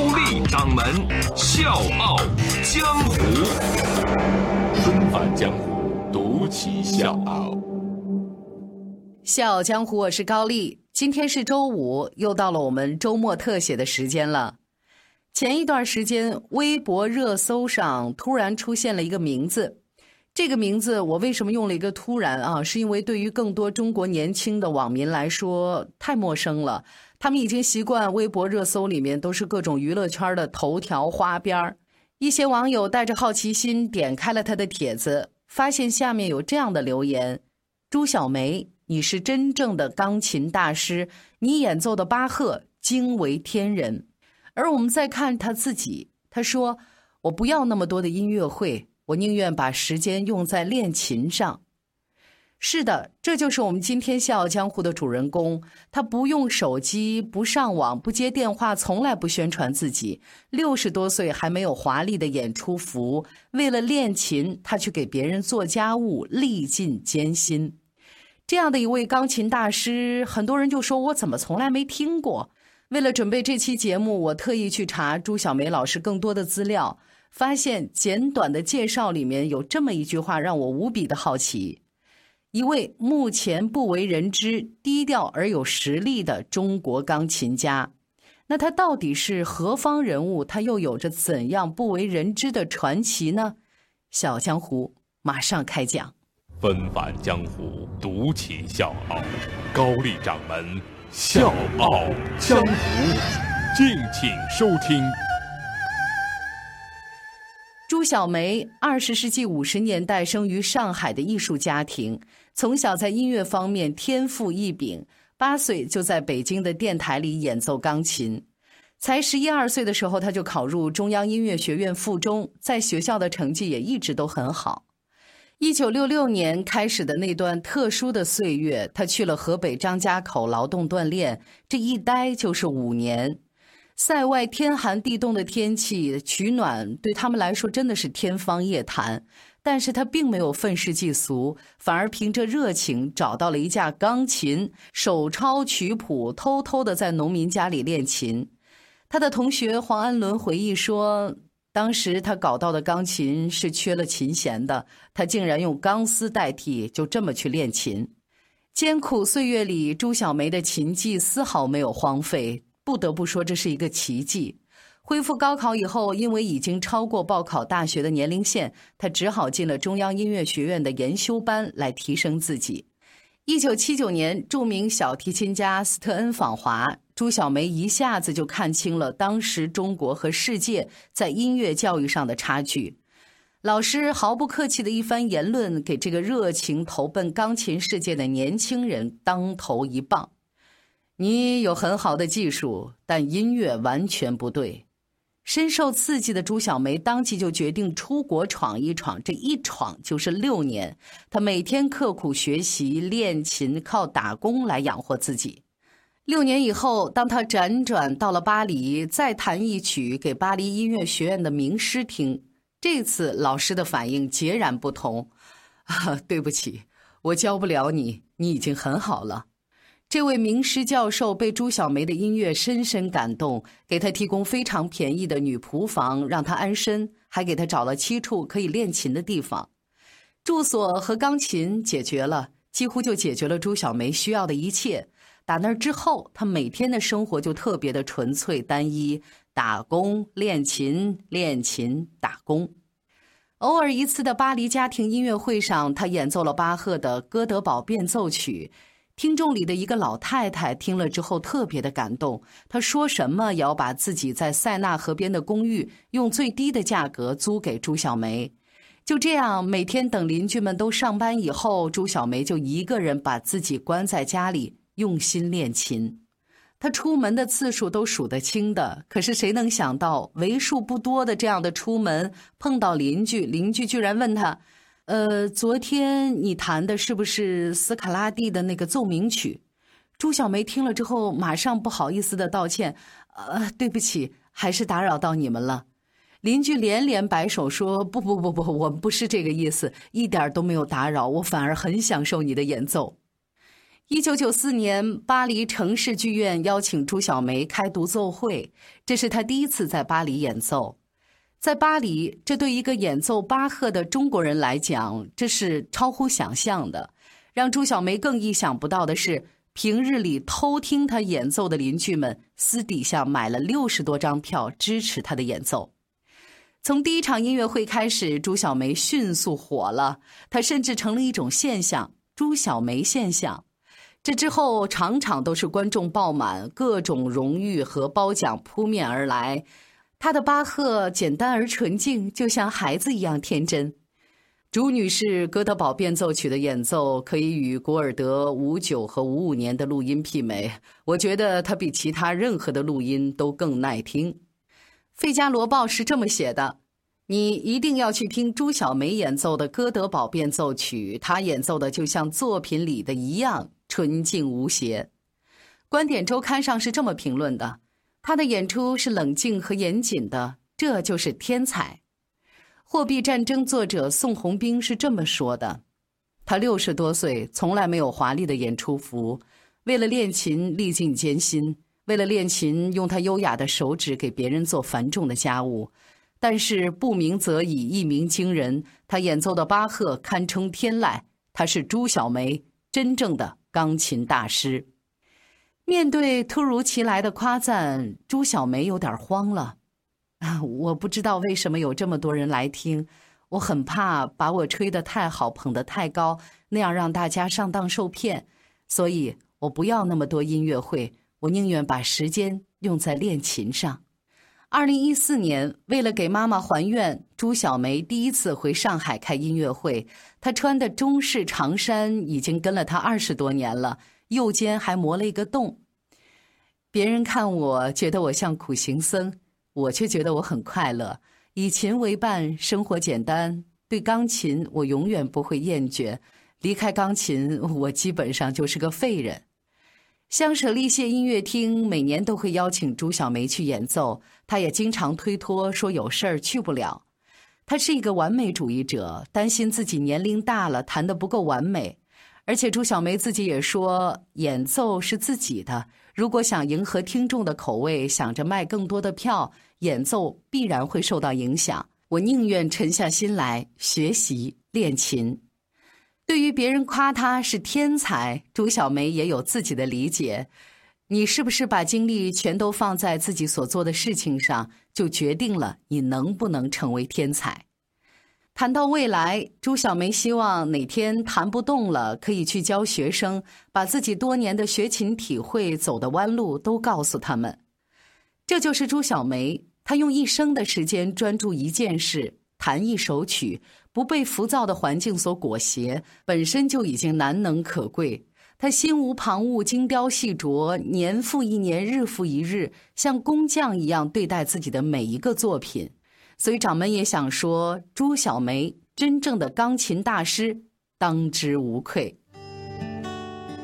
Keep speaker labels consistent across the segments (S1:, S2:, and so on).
S1: 高丽掌门笑傲江湖，
S2: 重返江湖，独骑笑傲。
S3: 笑傲江湖，我是高丽。今天是周五，又到了我们周末特写的时间了。前一段时间，微博热搜上突然出现了一个名字。这个名字我为什么用了一个突然啊？是因为对于更多中国年轻的网民来说太陌生了，他们已经习惯微博热搜里面都是各种娱乐圈的头条花边儿。一些网友带着好奇心点开了他的帖子，发现下面有这样的留言：“朱小梅，你是真正的钢琴大师，你演奏的巴赫惊为天人。”而我们再看他自己，他说：“我不要那么多的音乐会。”我宁愿把时间用在练琴上。是的，这就是我们今天《笑傲江湖》的主人公。他不用手机，不上网，不接电话，从来不宣传自己。六十多岁还没有华丽的演出服，为了练琴，他去给别人做家务，历尽艰辛。这样的一位钢琴大师，很多人就说我怎么从来没听过。为了准备这期节目，我特意去查朱晓梅老师更多的资料。发现简短的介绍里面有这么一句话，让我无比的好奇：一位目前不为人知、低调而有实力的中国钢琴家，那他到底是何方人物？他又有着怎样不为人知的传奇呢？小江湖马上开讲。
S2: 纷繁江湖，独起笑傲，高丽掌门笑傲江湖，敬请收听。
S3: 朱小梅，二十世纪五十年代生于上海的艺术家庭，从小在音乐方面天赋异禀。八岁就在北京的电台里演奏钢琴，才十一二岁的时候，他就考入中央音乐学院附中，在学校的成绩也一直都很好。一九六六年开始的那段特殊的岁月，他去了河北张家口劳动锻炼，这一待就是五年。塞外天寒地冻的天气，取暖对他们来说真的是天方夜谭。但是他并没有愤世嫉俗，反而凭着热情找到了一架钢琴，手抄曲谱，偷偷的在农民家里练琴。他的同学黄安伦回忆说，当时他搞到的钢琴是缺了琴弦的，他竟然用钢丝代替，就这么去练琴。艰苦岁月里，朱小梅的琴技丝毫没有荒废。不得不说，这是一个奇迹。恢复高考以后，因为已经超过报考大学的年龄线，他只好进了中央音乐学院的研修班来提升自己。一九七九年，著名小提琴家斯特恩访华，朱小梅一下子就看清了当时中国和世界在音乐教育上的差距。老师毫不客气的一番言论，给这个热情投奔钢琴世界的年轻人当头一棒。你有很好的技术，但音乐完全不对。深受刺激的朱小梅当即就决定出国闯一闯，这一闯就是六年。她每天刻苦学习练琴，靠打工来养活自己。六年以后，当她辗转到了巴黎，再弹一曲给巴黎音乐学院的名师听，这次老师的反应截然不同。啊，对不起，我教不了你，你已经很好了。这位名师教授被朱小梅的音乐深深感动，给她提供非常便宜的女仆房，让她安身，还给她找了七处可以练琴的地方。住所和钢琴解决了，几乎就解决了朱小梅需要的一切。打那之后，她每天的生活就特别的纯粹单一：打工、练琴、练琴、打工。偶尔一次的巴黎家庭音乐会上，她演奏了巴赫的《哥德堡变奏曲》。听众里的一个老太太听了之后特别的感动，她说什么也要把自己在塞纳河边的公寓用最低的价格租给朱小梅。就这样，每天等邻居们都上班以后，朱小梅就一个人把自己关在家里，用心练琴。她出门的次数都数得清的，可是谁能想到，为数不多的这样的出门碰到邻居，邻居居然问他：“呃，昨天你弹的是不是斯卡拉蒂的那个奏鸣曲？”朱小梅听了之后，马上不好意思的道歉：“呃，对不起，还是打扰到你们了。”邻居连连摆手说：“不不不不，我们不是这个意思，一点都没有打扰，我反而很享受你的演奏。”一九九四年，巴黎城市剧院邀请朱小梅开独奏会，这是她第一次在巴黎演奏。在巴黎，这对一个演奏巴赫的中国人来讲，这是超乎想象的。让朱小梅更意想不到的是，平日里偷听她演奏的邻居们，私底下买了六十多张票支持她的演奏。从第一场音乐会开始，朱小梅迅速火了，她甚至成了一种现象——朱小梅现象。这之后，场场都是观众爆满，各种荣誉和褒奖扑面而来。他的巴赫简单而纯净，就像孩子一样天真。朱女士《哥德堡变奏曲》的演奏可以与古尔德五九和五五年的录音媲美，我觉得它比其他任何的录音都更耐听。《费加罗报》是这么写的：“你一定要去听朱小梅演奏的《哥德堡变奏曲》，她演奏的就像作品里的一样。”纯净无邪，观点周刊上是这么评论的：他的演出是冷静和严谨的，这就是天才。货币战争作者宋鸿兵是这么说的：他六十多岁，从来没有华丽的演出服，为了练琴历尽艰辛，为了练琴用他优雅的手指给别人做繁重的家务。但是不鸣则已，一鸣惊人。他演奏的巴赫堪称天籁，他是朱小梅真正的。钢琴大师面对突如其来的夸赞，朱小梅有点慌了。啊，我不知道为什么有这么多人来听，我很怕把我吹得太好，捧得太高，那样让大家上当受骗。所以我不要那么多音乐会，我宁愿把时间用在练琴上。二零一四年，为了给妈妈还愿，朱小梅第一次回上海开音乐会。她穿的中式长衫已经跟了她二十多年了，右肩还磨了一个洞。别人看我觉得我像苦行僧，我却觉得我很快乐。以琴为伴，生活简单。对钢琴，我永远不会厌倦。离开钢琴，我基本上就是个废人。香舍利谢音乐厅每年都会邀请朱小梅去演奏，她也经常推脱说有事儿去不了。她是一个完美主义者，担心自己年龄大了弹得不够完美。而且朱小梅自己也说，演奏是自己的，如果想迎合听众的口味，想着卖更多的票，演奏必然会受到影响。我宁愿沉下心来学习练琴。对于别人夸他是天才，朱小梅也有自己的理解。你是不是把精力全都放在自己所做的事情上，就决定了你能不能成为天才？谈到未来，朱小梅希望哪天弹不动了，可以去教学生，把自己多年的学琴体会、走的弯路都告诉他们。这就是朱小梅，她用一生的时间专注一件事。弹一首曲，不被浮躁的环境所裹挟，本身就已经难能可贵。他心无旁骛，精雕细琢，年复一年，日复一日，像工匠一样对待自己的每一个作品。所以掌门也想说，朱小梅真正的钢琴大师，当之无愧。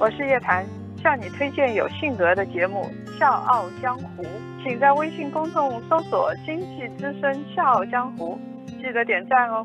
S4: 我是叶檀，向你推荐有性格的节目《笑傲江湖》，请在微信公众搜索“经济之声笑傲江湖”。记得点赞哦。